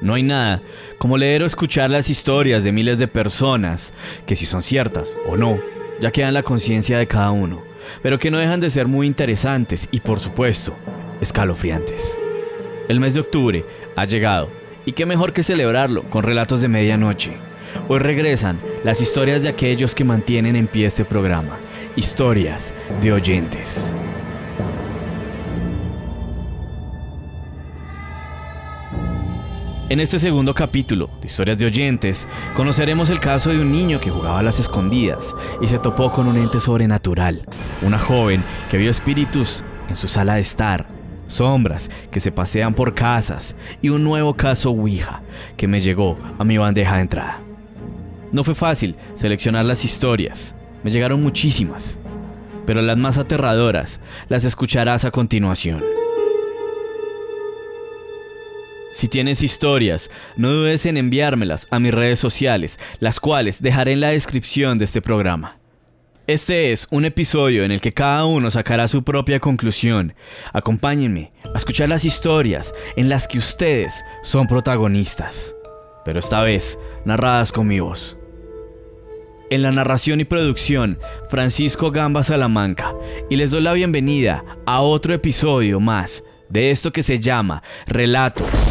No hay nada como leer o escuchar las historias de miles de personas, que si son ciertas o no, ya queda en la conciencia de cada uno, pero que no dejan de ser muy interesantes y por supuesto, escalofriantes. El mes de octubre ha llegado, y qué mejor que celebrarlo con relatos de medianoche. Hoy regresan las historias de aquellos que mantienen en pie este programa, historias de oyentes. En este segundo capítulo de Historias de Oyentes, conoceremos el caso de un niño que jugaba a las escondidas y se topó con un ente sobrenatural, una joven que vio espíritus en su sala de estar, sombras que se pasean por casas y un nuevo caso Ouija que me llegó a mi bandeja de entrada. No fue fácil seleccionar las historias, me llegaron muchísimas, pero las más aterradoras las escucharás a continuación. Si tienes historias, no dudes en enviármelas a mis redes sociales, las cuales dejaré en la descripción de este programa. Este es un episodio en el que cada uno sacará su propia conclusión. Acompáñenme a escuchar las historias en las que ustedes son protagonistas, pero esta vez narradas con mi voz. En la narración y producción, Francisco Gamba Salamanca, y les doy la bienvenida a otro episodio más de esto que se llama Relatos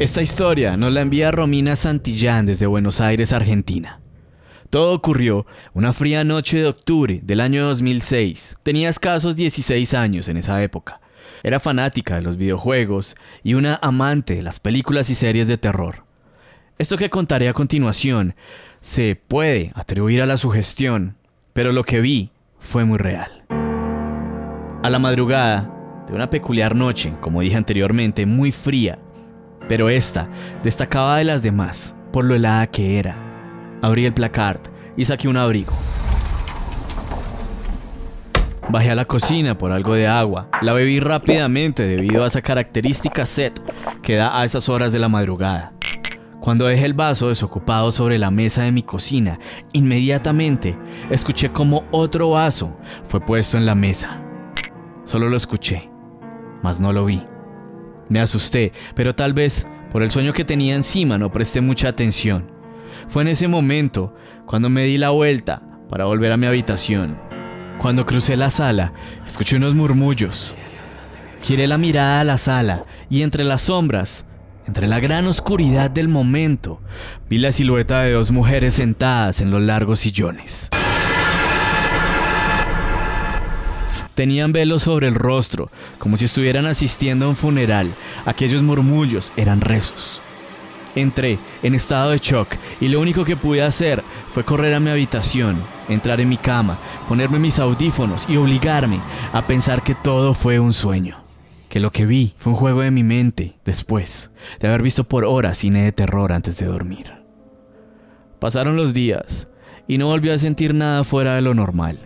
Esta historia nos la envía Romina Santillán desde Buenos Aires, Argentina. Todo ocurrió una fría noche de octubre del año 2006. Tenía escasos 16 años en esa época. Era fanática de los videojuegos y una amante de las películas y series de terror. Esto que contaré a continuación se puede atribuir a la sugestión, pero lo que vi fue muy real. A la madrugada de una peculiar noche, como dije anteriormente, muy fría, pero esta destacaba de las demás por lo helada que era Abrí el placard y saqué un abrigo. Bajé a la cocina por algo de agua. La bebí rápidamente debido a esa característica sed que da a esas horas de la madrugada. Cuando dejé el vaso desocupado sobre la mesa de mi cocina, inmediatamente escuché como otro vaso fue puesto en la mesa. Solo lo escuché, mas no lo vi. Me asusté, pero tal vez por el sueño que tenía encima no presté mucha atención. Fue en ese momento cuando me di la vuelta para volver a mi habitación. Cuando crucé la sala, escuché unos murmullos. Giré la mirada a la sala y entre las sombras, entre la gran oscuridad del momento, vi la silueta de dos mujeres sentadas en los largos sillones. Tenían velos sobre el rostro, como si estuvieran asistiendo a un funeral. Aquellos murmullos eran rezos. Entré en estado de shock y lo único que pude hacer fue correr a mi habitación, entrar en mi cama, ponerme mis audífonos y obligarme a pensar que todo fue un sueño. Que lo que vi fue un juego de mi mente después de haber visto por horas cine de terror antes de dormir. Pasaron los días y no volví a sentir nada fuera de lo normal.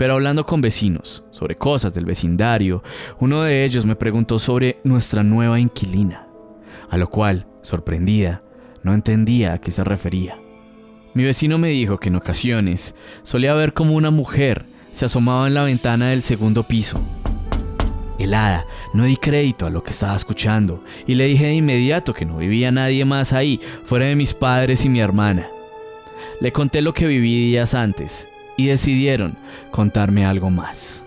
Pero hablando con vecinos sobre cosas del vecindario, uno de ellos me preguntó sobre nuestra nueva inquilina, a lo cual Sorprendida, no entendía a qué se refería. Mi vecino me dijo que en ocasiones solía ver como una mujer se asomaba en la ventana del segundo piso. Helada, no di crédito a lo que estaba escuchando y le dije de inmediato que no vivía nadie más ahí fuera de mis padres y mi hermana. Le conté lo que viví días antes y decidieron contarme algo más.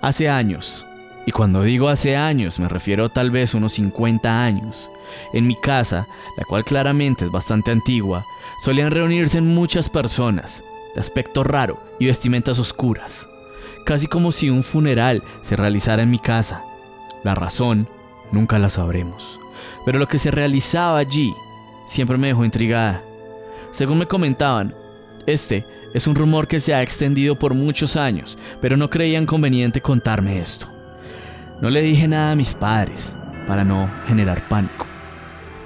Hace años, y cuando digo hace años me refiero tal vez unos 50 años, en mi casa, la cual claramente es bastante antigua, solían reunirse muchas personas, de aspecto raro y vestimentas oscuras, casi como si un funeral se realizara en mi casa. La razón nunca la sabremos, pero lo que se realizaba allí siempre me dejó intrigada. Según me comentaban, este es un rumor que se ha extendido por muchos años, pero no creían conveniente contarme esto. No le dije nada a mis padres para no generar pánico.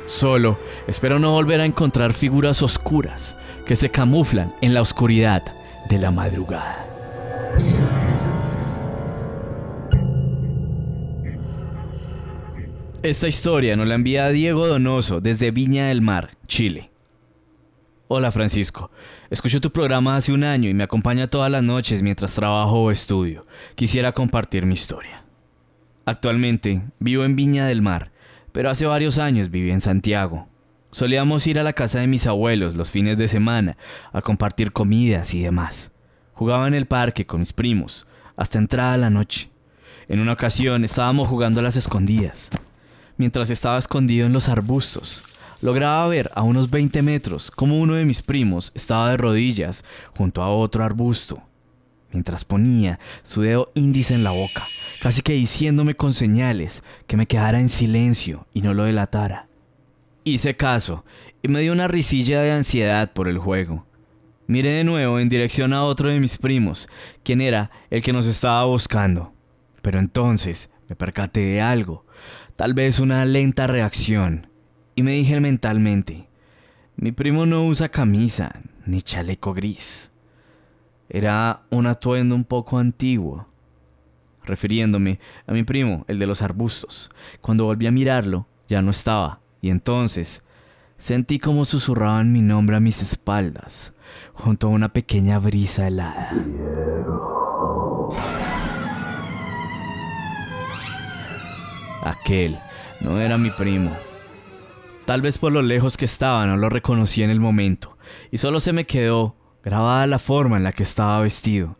Solo espero no volver a encontrar figuras oscuras que se camuflan en la oscuridad de la madrugada. Esta historia nos la envía Diego Donoso desde Viña del Mar, Chile. Hola Francisco, escucho tu programa hace un año y me acompaña todas las noches mientras trabajo o estudio. Quisiera compartir mi historia. Actualmente vivo en Viña del Mar, pero hace varios años viví en Santiago. Solíamos ir a la casa de mis abuelos los fines de semana a compartir comidas y demás. Jugaba en el parque con mis primos, hasta entrada la noche. En una ocasión estábamos jugando a las escondidas. Mientras estaba escondido en los arbustos, lograba ver a unos 20 metros cómo uno de mis primos estaba de rodillas junto a otro arbusto, mientras ponía su dedo índice en la boca, casi que diciéndome con señales que me quedara en silencio y no lo delatara. Hice caso y me dio una risilla de ansiedad por el juego. Miré de nuevo en dirección a otro de mis primos, quien era el que nos estaba buscando. Pero entonces me percaté de algo tal vez una lenta reacción, y me dije mentalmente, mi primo no usa camisa ni chaleco gris. Era un atuendo un poco antiguo, refiriéndome a mi primo, el de los arbustos. Cuando volví a mirarlo, ya no estaba, y entonces sentí como susurraban mi nombre a mis espaldas, junto a una pequeña brisa helada. Aquel no era mi primo. Tal vez por lo lejos que estaba no lo reconocí en el momento, y solo se me quedó grabada la forma en la que estaba vestido.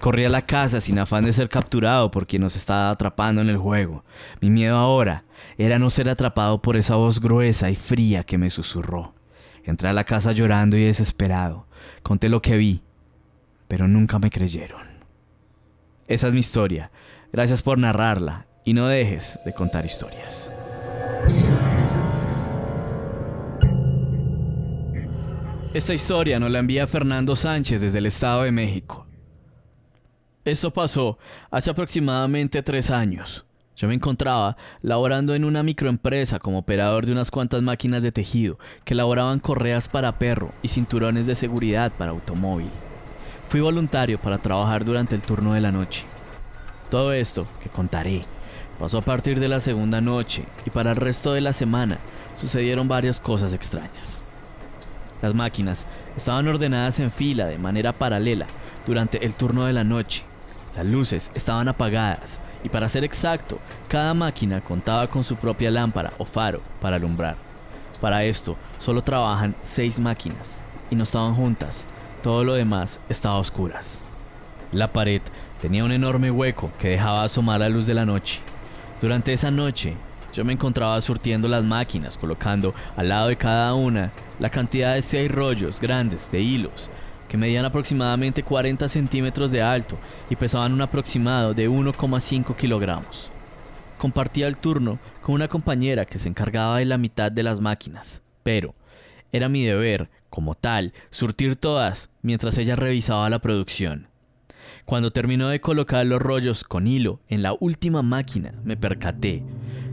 Corrí a la casa sin afán de ser capturado por quien nos estaba atrapando en el juego. Mi miedo ahora era no ser atrapado por esa voz gruesa y fría que me susurró. Entré a la casa llorando y desesperado. Conté lo que vi, pero nunca me creyeron. Esa es mi historia. Gracias por narrarla y no dejes de contar historias. Esta historia nos la envía Fernando Sánchez desde el Estado de México. Esto pasó hace aproximadamente tres años. Yo me encontraba laborando en una microempresa como operador de unas cuantas máquinas de tejido que elaboraban correas para perro y cinturones de seguridad para automóvil. Fui voluntario para trabajar durante el turno de la noche. Todo esto que contaré pasó a partir de la segunda noche y para el resto de la semana sucedieron varias cosas extrañas. Las máquinas estaban ordenadas en fila de manera paralela durante el turno de la noche. Las luces estaban apagadas y para ser exacto, cada máquina contaba con su propia lámpara o faro para alumbrar. Para esto solo trabajan seis máquinas y no estaban juntas, todo lo demás estaba a oscuras. La pared tenía un enorme hueco que dejaba asomar la luz de la noche durante esa noche, yo me encontraba surtiendo las máquinas, colocando al lado de cada una la cantidad de seis rollos grandes de hilos que medían aproximadamente 40 centímetros de alto y pesaban un aproximado de 1,5 kilogramos. Compartía el turno con una compañera que se encargaba de la mitad de las máquinas, pero era mi deber, como tal, surtir todas mientras ella revisaba la producción. Cuando terminó de colocar los rollos con hilo en la última máquina, me percaté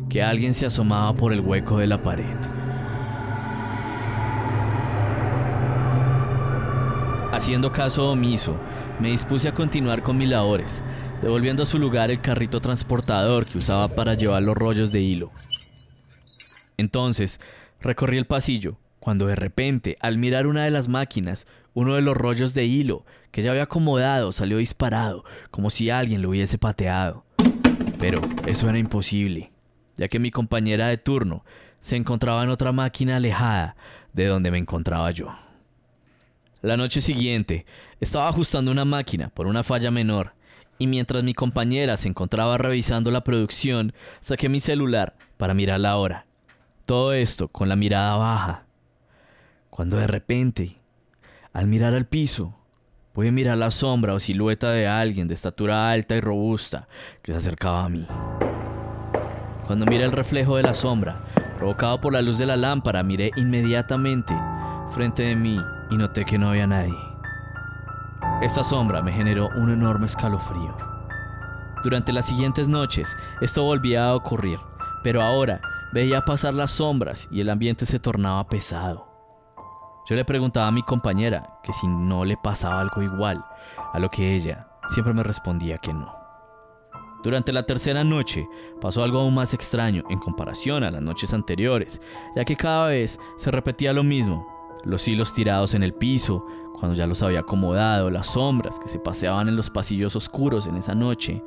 que alguien se asomaba por el hueco de la pared. Haciendo caso omiso, me dispuse a continuar con mis labores, devolviendo a su lugar el carrito transportador que usaba para llevar los rollos de hilo. Entonces, recorrí el pasillo, cuando de repente, al mirar una de las máquinas, uno de los rollos de hilo que ya había acomodado salió disparado, como si alguien lo hubiese pateado. Pero eso era imposible, ya que mi compañera de turno se encontraba en otra máquina alejada de donde me encontraba yo. La noche siguiente, estaba ajustando una máquina por una falla menor, y mientras mi compañera se encontraba revisando la producción, saqué mi celular para mirar la hora. Todo esto con la mirada baja. Cuando de repente al mirar al piso, pude mirar la sombra o silueta de alguien de estatura alta y robusta que se acercaba a mí. Cuando miré el reflejo de la sombra, provocado por la luz de la lámpara, miré inmediatamente frente de mí y noté que no había nadie. Esta sombra me generó un enorme escalofrío. Durante las siguientes noches, esto volvía a ocurrir, pero ahora veía pasar las sombras y el ambiente se tornaba pesado. Yo le preguntaba a mi compañera que si no le pasaba algo igual, a lo que ella siempre me respondía que no. Durante la tercera noche pasó algo aún más extraño en comparación a las noches anteriores, ya que cada vez se repetía lo mismo, los hilos tirados en el piso, cuando ya los había acomodado, las sombras que se paseaban en los pasillos oscuros en esa noche.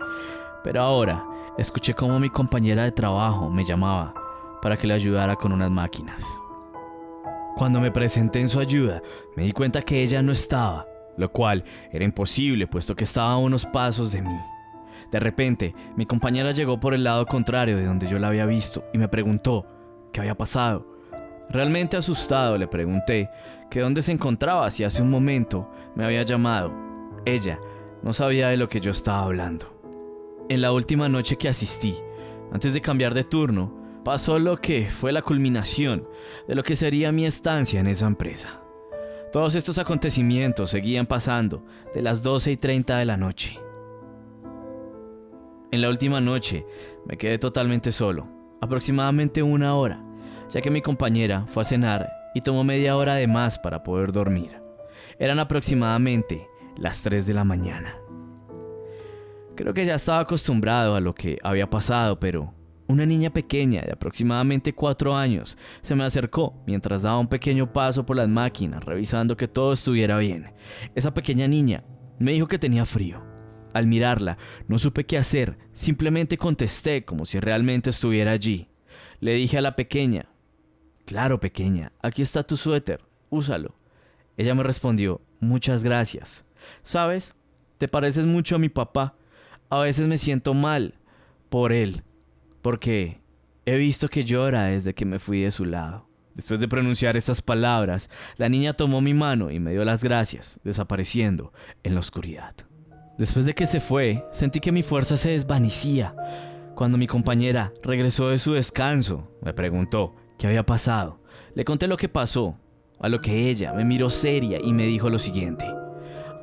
Pero ahora escuché cómo mi compañera de trabajo me llamaba para que le ayudara con unas máquinas. Cuando me presenté en su ayuda, me di cuenta que ella no estaba, lo cual era imposible puesto que estaba a unos pasos de mí. De repente, mi compañera llegó por el lado contrario de donde yo la había visto y me preguntó qué había pasado. Realmente asustado le pregunté que dónde se encontraba si hace un momento me había llamado. Ella no sabía de lo que yo estaba hablando. En la última noche que asistí, antes de cambiar de turno, pasó lo que fue la culminación de lo que sería mi estancia en esa empresa. Todos estos acontecimientos seguían pasando de las 12 y 30 de la noche. En la última noche me quedé totalmente solo, aproximadamente una hora, ya que mi compañera fue a cenar y tomó media hora de más para poder dormir. Eran aproximadamente las 3 de la mañana. Creo que ya estaba acostumbrado a lo que había pasado, pero una niña pequeña de aproximadamente 4 años se me acercó mientras daba un pequeño paso por las máquinas revisando que todo estuviera bien. Esa pequeña niña me dijo que tenía frío. Al mirarla, no supe qué hacer, simplemente contesté como si realmente estuviera allí. Le dije a la pequeña, Claro, pequeña, aquí está tu suéter, úsalo. Ella me respondió, muchas gracias. ¿Sabes? Te pareces mucho a mi papá. A veces me siento mal por él porque he visto que llora desde que me fui de su lado. Después de pronunciar estas palabras, la niña tomó mi mano y me dio las gracias, desapareciendo en la oscuridad. Después de que se fue, sentí que mi fuerza se desvanecía. Cuando mi compañera regresó de su descanso, me preguntó qué había pasado. Le conté lo que pasó, a lo que ella me miró seria y me dijo lo siguiente.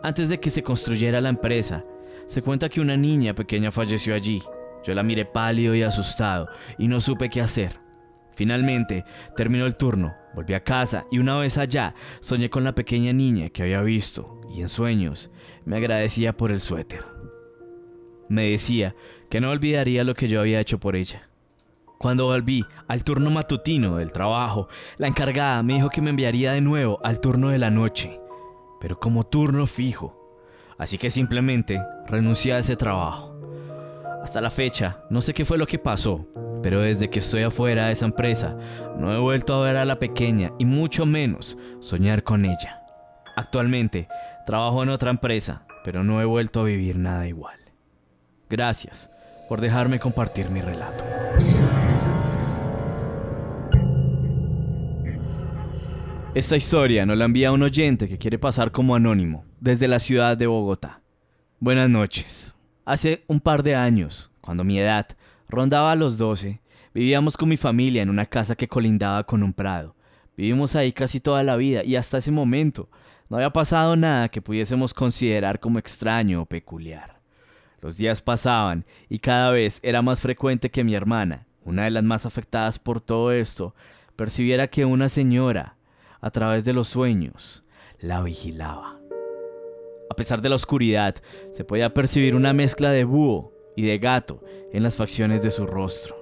Antes de que se construyera la empresa, se cuenta que una niña pequeña falleció allí yo la miré pálido y asustado y no supe qué hacer. Finalmente terminó el turno, volví a casa y una vez allá soñé con la pequeña niña que había visto y en sueños me agradecía por el suéter. Me decía que no olvidaría lo que yo había hecho por ella. Cuando volví al turno matutino del trabajo, la encargada me dijo que me enviaría de nuevo al turno de la noche, pero como turno fijo. Así que simplemente renuncié a ese trabajo. Hasta la fecha, no sé qué fue lo que pasó, pero desde que estoy afuera de esa empresa, no he vuelto a ver a la pequeña y mucho menos soñar con ella. Actualmente, trabajo en otra empresa, pero no he vuelto a vivir nada igual. Gracias por dejarme compartir mi relato. Esta historia nos la envía un oyente que quiere pasar como anónimo desde la ciudad de Bogotá. Buenas noches. Hace un par de años, cuando mi edad rondaba los 12, vivíamos con mi familia en una casa que colindaba con un prado. Vivimos ahí casi toda la vida y hasta ese momento no había pasado nada que pudiésemos considerar como extraño o peculiar. Los días pasaban y cada vez era más frecuente que mi hermana, una de las más afectadas por todo esto, percibiera que una señora, a través de los sueños, la vigilaba. A pesar de la oscuridad, se podía percibir una mezcla de búho y de gato en las facciones de su rostro.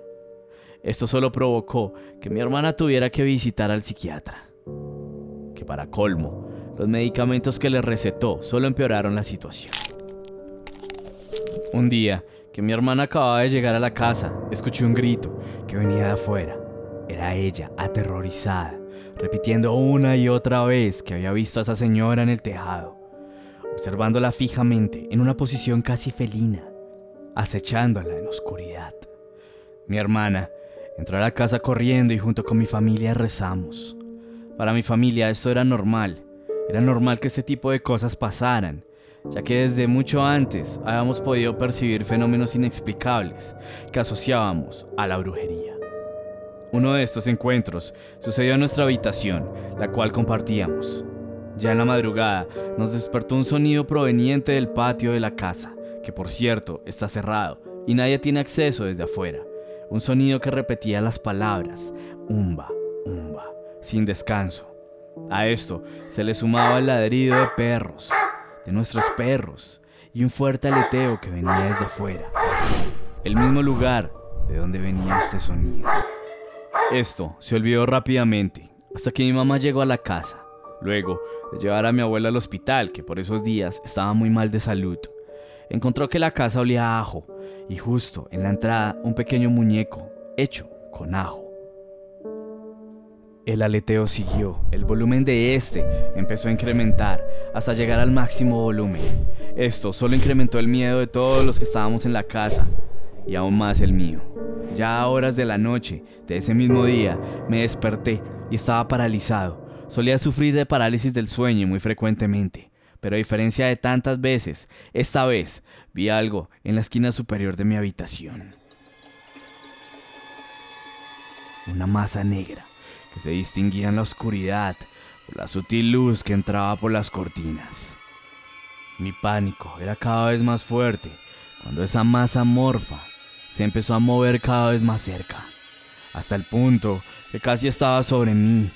Esto solo provocó que mi hermana tuviera que visitar al psiquiatra. Que para colmo, los medicamentos que le recetó solo empeoraron la situación. Un día, que mi hermana acababa de llegar a la casa, escuché un grito que venía de afuera. Era ella, aterrorizada, repitiendo una y otra vez que había visto a esa señora en el tejado observándola fijamente en una posición casi felina, acechándola en oscuridad. Mi hermana entró a la casa corriendo y junto con mi familia rezamos. Para mi familia esto era normal, era normal que este tipo de cosas pasaran, ya que desde mucho antes habíamos podido percibir fenómenos inexplicables que asociábamos a la brujería. Uno de estos encuentros sucedió en nuestra habitación, la cual compartíamos. Ya en la madrugada nos despertó un sonido proveniente del patio de la casa, que por cierto está cerrado y nadie tiene acceso desde afuera. un sonido que repetía las palabras, umba, umba, sin descanso. A esto se le sumaba el ladrido de perros, de nuestros perros, y un fuerte aleteo que venía desde fuera. El mismo lugar de donde venía este sonido. Esto se olvidó rápidamente, hasta que mi mamá llegó a la casa. Luego de llevar a mi abuela al hospital, que por esos días estaba muy mal de salud, encontró que la casa olía a ajo y justo en la entrada un pequeño muñeco hecho con ajo. El aleteo siguió, el volumen de este empezó a incrementar hasta llegar al máximo volumen. Esto solo incrementó el miedo de todos los que estábamos en la casa y aún más el mío. Ya a horas de la noche de ese mismo día me desperté y estaba paralizado. Solía sufrir de parálisis del sueño muy frecuentemente, pero a diferencia de tantas veces, esta vez vi algo en la esquina superior de mi habitación. Una masa negra que se distinguía en la oscuridad por la sutil luz que entraba por las cortinas. Mi pánico era cada vez más fuerte cuando esa masa morfa se empezó a mover cada vez más cerca, hasta el punto que casi estaba sobre mí.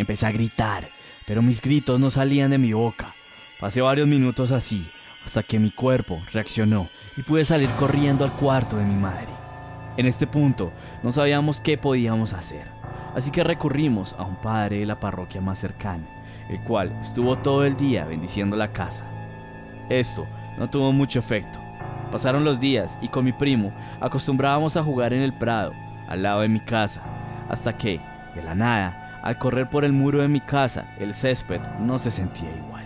Empecé a gritar, pero mis gritos no salían de mi boca. Pasé varios minutos así, hasta que mi cuerpo reaccionó y pude salir corriendo al cuarto de mi madre. En este punto no sabíamos qué podíamos hacer así que recurrimos a un padre de la parroquia más cercana, el cual estuvo todo el día bendiciendo la casa. Esto no tuvo mucho efecto. Pasaron los días y con mi primo acostumbrábamos a jugar en el prado, al lado de mi casa, hasta que, de la nada, al correr por el muro de mi casa, el césped no se sentía igual.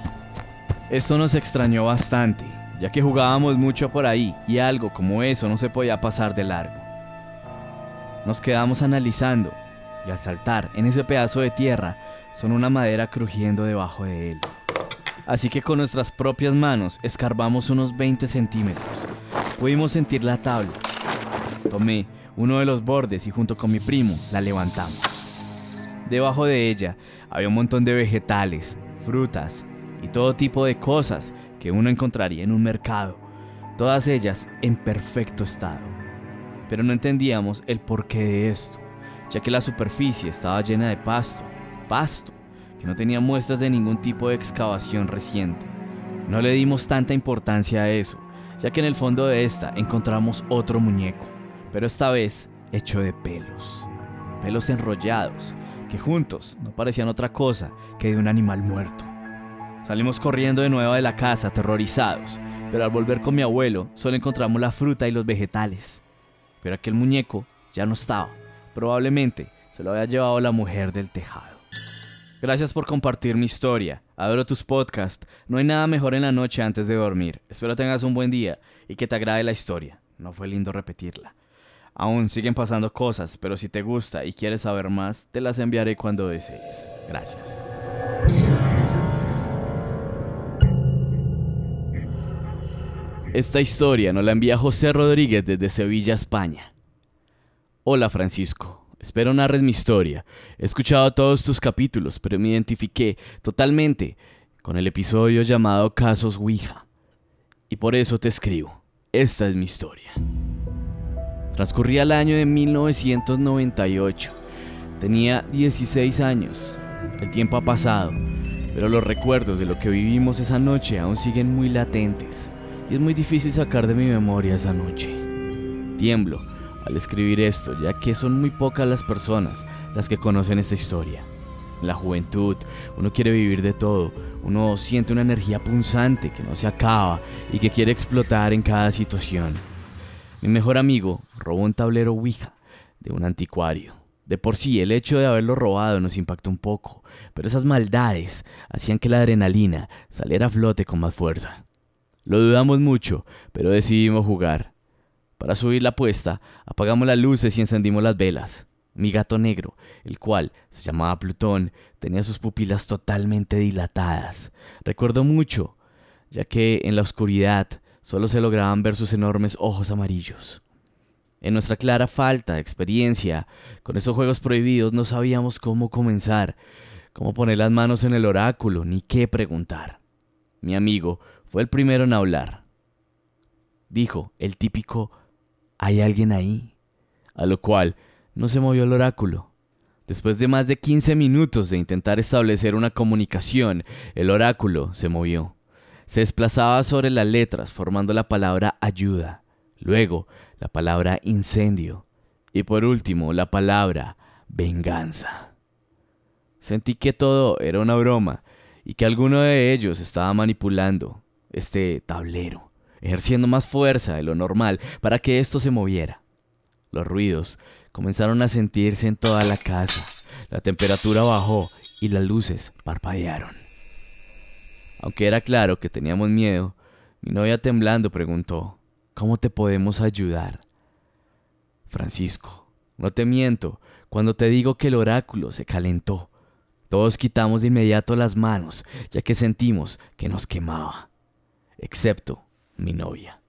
Esto nos extrañó bastante, ya que jugábamos mucho por ahí y algo como eso no se podía pasar de largo. Nos quedamos analizando y al saltar en ese pedazo de tierra son una madera crujiendo debajo de él. Así que con nuestras propias manos escarbamos unos 20 centímetros. Pudimos sentir la tabla. Tomé uno de los bordes y junto con mi primo la levantamos. Debajo de ella había un montón de vegetales, frutas y todo tipo de cosas que uno encontraría en un mercado, todas ellas en perfecto estado. Pero no entendíamos el porqué de esto ya que la superficie estaba llena de pasto, pasto, que no tenía muestras de ningún tipo de excavación reciente. No le dimos tanta importancia a eso, ya que en el fondo de esta encontramos otro muñeco, pero esta vez hecho de pelos, pelos enrollados, que juntos no parecían otra cosa que de un animal muerto. Salimos corriendo de nuevo de la casa, aterrorizados, pero al volver con mi abuelo solo encontramos la fruta y los vegetales. Pero aquel muñeco ya no estaba. Probablemente se lo había llevado la mujer del tejado. Gracias por compartir mi historia. Adoro tus podcasts. No hay nada mejor en la noche antes de dormir. Espero tengas un buen día y que te agrade la historia. No fue lindo repetirla. Aún siguen pasando cosas, pero si te gusta y quieres saber más, te las enviaré cuando desees. Gracias. Esta historia nos la envía José Rodríguez desde Sevilla, España. Hola Francisco, espero narres mi historia. He escuchado todos tus capítulos, pero me identifiqué totalmente con el episodio llamado Casos Ouija. Y por eso te escribo. Esta es mi historia. Transcurría el año de 1998. Tenía 16 años. El tiempo ha pasado, pero los recuerdos de lo que vivimos esa noche aún siguen muy latentes. Y es muy difícil sacar de mi memoria esa noche. Tiemblo al escribir esto, ya que son muy pocas las personas las que conocen esta historia. En la juventud, uno quiere vivir de todo, uno siente una energía punzante que no se acaba y que quiere explotar en cada situación. Mi mejor amigo robó un tablero Ouija de un anticuario. De por sí, el hecho de haberlo robado nos impactó un poco, pero esas maldades hacían que la adrenalina saliera a flote con más fuerza. Lo dudamos mucho, pero decidimos jugar. Para subir la apuesta, apagamos las luces y encendimos las velas. Mi gato negro, el cual se llamaba Plutón, tenía sus pupilas totalmente dilatadas. Recuerdo mucho, ya que en la oscuridad solo se lograban ver sus enormes ojos amarillos. En nuestra clara falta de experiencia con esos juegos prohibidos no sabíamos cómo comenzar, cómo poner las manos en el oráculo, ni qué preguntar. Mi amigo fue el primero en hablar. Dijo el típico ¿Hay alguien ahí? a lo cual no se movió el oráculo. Después de más de 15 minutos de intentar establecer una comunicación, el oráculo se movió. Se desplazaba sobre las letras formando la palabra ayuda, luego la palabra incendio y por último la palabra venganza. Sentí que todo era una broma y que alguno de ellos estaba manipulando este tablero, ejerciendo más fuerza de lo normal para que esto se moviera. Los ruidos comenzaron a sentirse en toda la casa, la temperatura bajó y las luces parpadearon. Aunque era claro que teníamos miedo, mi novia temblando preguntó, ¿Cómo te podemos ayudar? Francisco, no te miento cuando te digo que el oráculo se calentó. Todos quitamos de inmediato las manos, ya que sentimos que nos quemaba. Excepto mi novia.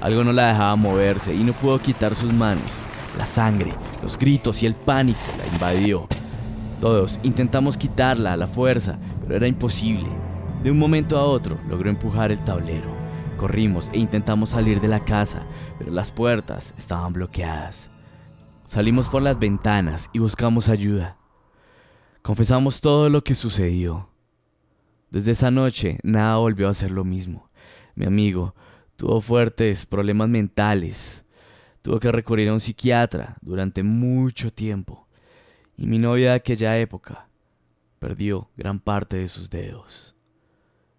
Algo no la dejaba moverse y no pudo quitar sus manos. La sangre, los gritos y el pánico la invadió. Todos intentamos quitarla a la fuerza, pero era imposible. De un momento a otro logró empujar el tablero. Corrimos e intentamos salir de la casa, pero las puertas estaban bloqueadas. Salimos por las ventanas y buscamos ayuda. Confesamos todo lo que sucedió. Desde esa noche nada volvió a ser lo mismo. Mi amigo tuvo fuertes problemas mentales. Tuvo que recurrir a un psiquiatra durante mucho tiempo. Y mi novia de aquella época perdió gran parte de sus dedos.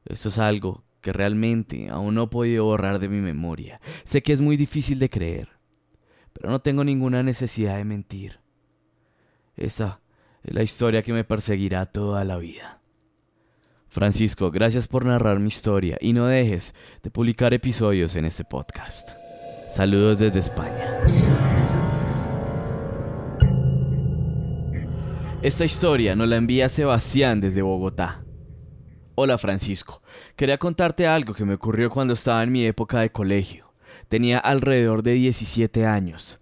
Esto es algo que realmente aún no he podido borrar de mi memoria. Sé que es muy difícil de creer, pero no tengo ninguna necesidad de mentir. Esta es la historia que me perseguirá toda la vida. Francisco, gracias por narrar mi historia y no dejes de publicar episodios en este podcast. Saludos desde España. Esta historia nos la envía Sebastián desde Bogotá. Hola Francisco, quería contarte algo que me ocurrió cuando estaba en mi época de colegio. Tenía alrededor de 17 años.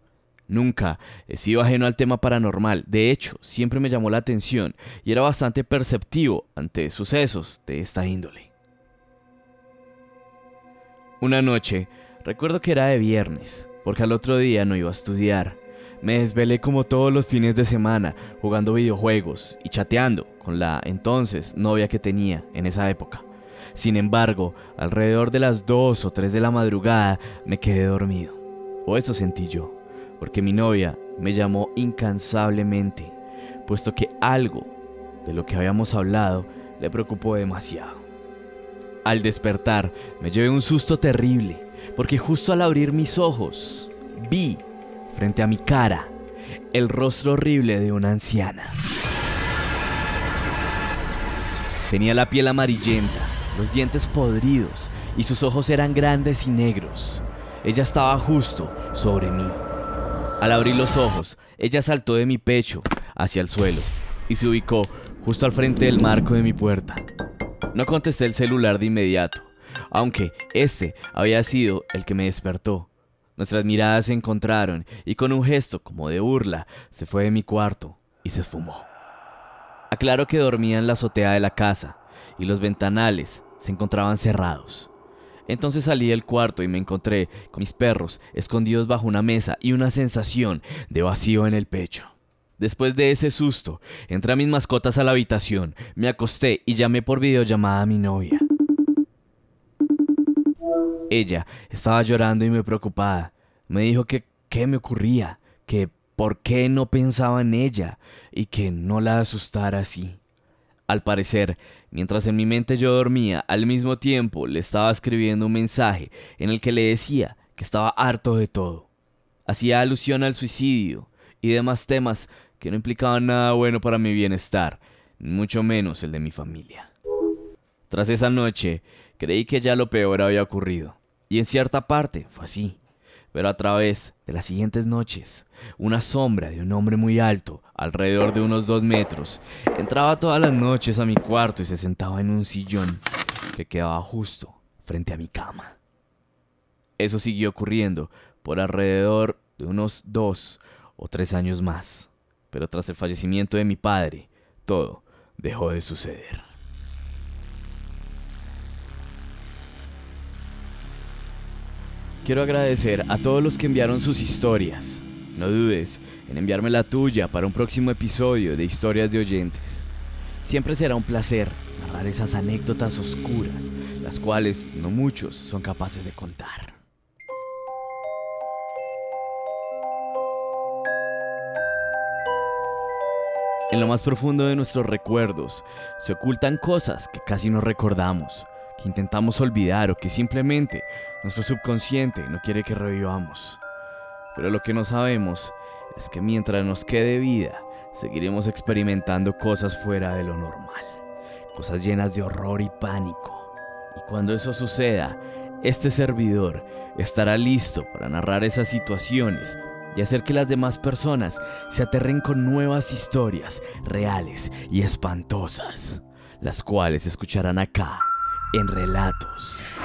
Nunca he sido ajeno al tema paranormal, de hecho, siempre me llamó la atención y era bastante perceptivo ante sucesos de esta índole. Una noche, recuerdo que era de viernes, porque al otro día no iba a estudiar. Me desvelé como todos los fines de semana, jugando videojuegos y chateando con la entonces novia que tenía en esa época. Sin embargo, alrededor de las 2 o 3 de la madrugada me quedé dormido. O eso sentí yo, porque mi novia me llamó incansablemente, puesto que algo de lo que habíamos hablado le preocupó demasiado. Al despertar, me llevé un susto terrible, porque justo al abrir mis ojos, vi frente a mi cara el rostro horrible de una anciana. Tenía la piel amarillenta, los dientes podridos y sus ojos eran grandes y negros. Ella estaba justo sobre mí. Al abrir los ojos, ella saltó de mi pecho hacia el suelo y se ubicó justo al frente del marco de mi puerta. No contesté el celular de inmediato, aunque este había sido el que me despertó. Nuestras miradas se encontraron y con un gesto como de burla se fue de mi cuarto y se esfumó. Aclaro que dormía en la azotea de la casa y los ventanales se encontraban cerrados. Entonces salí del cuarto y me encontré con mis perros escondidos bajo una mesa y una sensación de vacío en el pecho. Después de ese susto, entré a mis mascotas a la habitación, me acosté y llamé por videollamada a mi novia. Ella estaba llorando y muy preocupada. Me dijo que qué me ocurría, que por qué no pensaba en ella y que no la asustara así. Al parecer, mientras en mi mente yo dormía, al mismo tiempo le estaba escribiendo un mensaje en el que le decía que estaba harto de todo. Hacía alusión al suicidio y demás temas que no implicaban nada bueno para mi bienestar, mucho menos el de mi familia. Tras esa noche, creí que ya lo peor había ocurrido, y en cierta parte fue así. Pero a través de las siguientes noches, una sombra de un hombre muy alto, alrededor de unos dos metros, entraba todas las noches a mi cuarto y se sentaba en un sillón que quedaba justo frente a mi cama. Eso siguió ocurriendo por alrededor de unos dos o tres años más, pero tras el fallecimiento de mi padre, todo dejó de suceder. Quiero agradecer a todos los que enviaron sus historias. No dudes en enviarme la tuya para un próximo episodio de Historias de Oyentes. Siempre será un placer narrar esas anécdotas oscuras, las cuales no muchos son capaces de contar. En lo más profundo de nuestros recuerdos se ocultan cosas que casi no recordamos, que intentamos olvidar o que simplemente nuestro subconsciente no quiere que revivamos. Pero lo que no sabemos es que mientras nos quede vida, seguiremos experimentando cosas fuera de lo normal, cosas llenas de horror y pánico. Y cuando eso suceda, este servidor estará listo para narrar esas situaciones y hacer que las demás personas se aterren con nuevas historias reales y espantosas, las cuales escucharán acá en Relatos.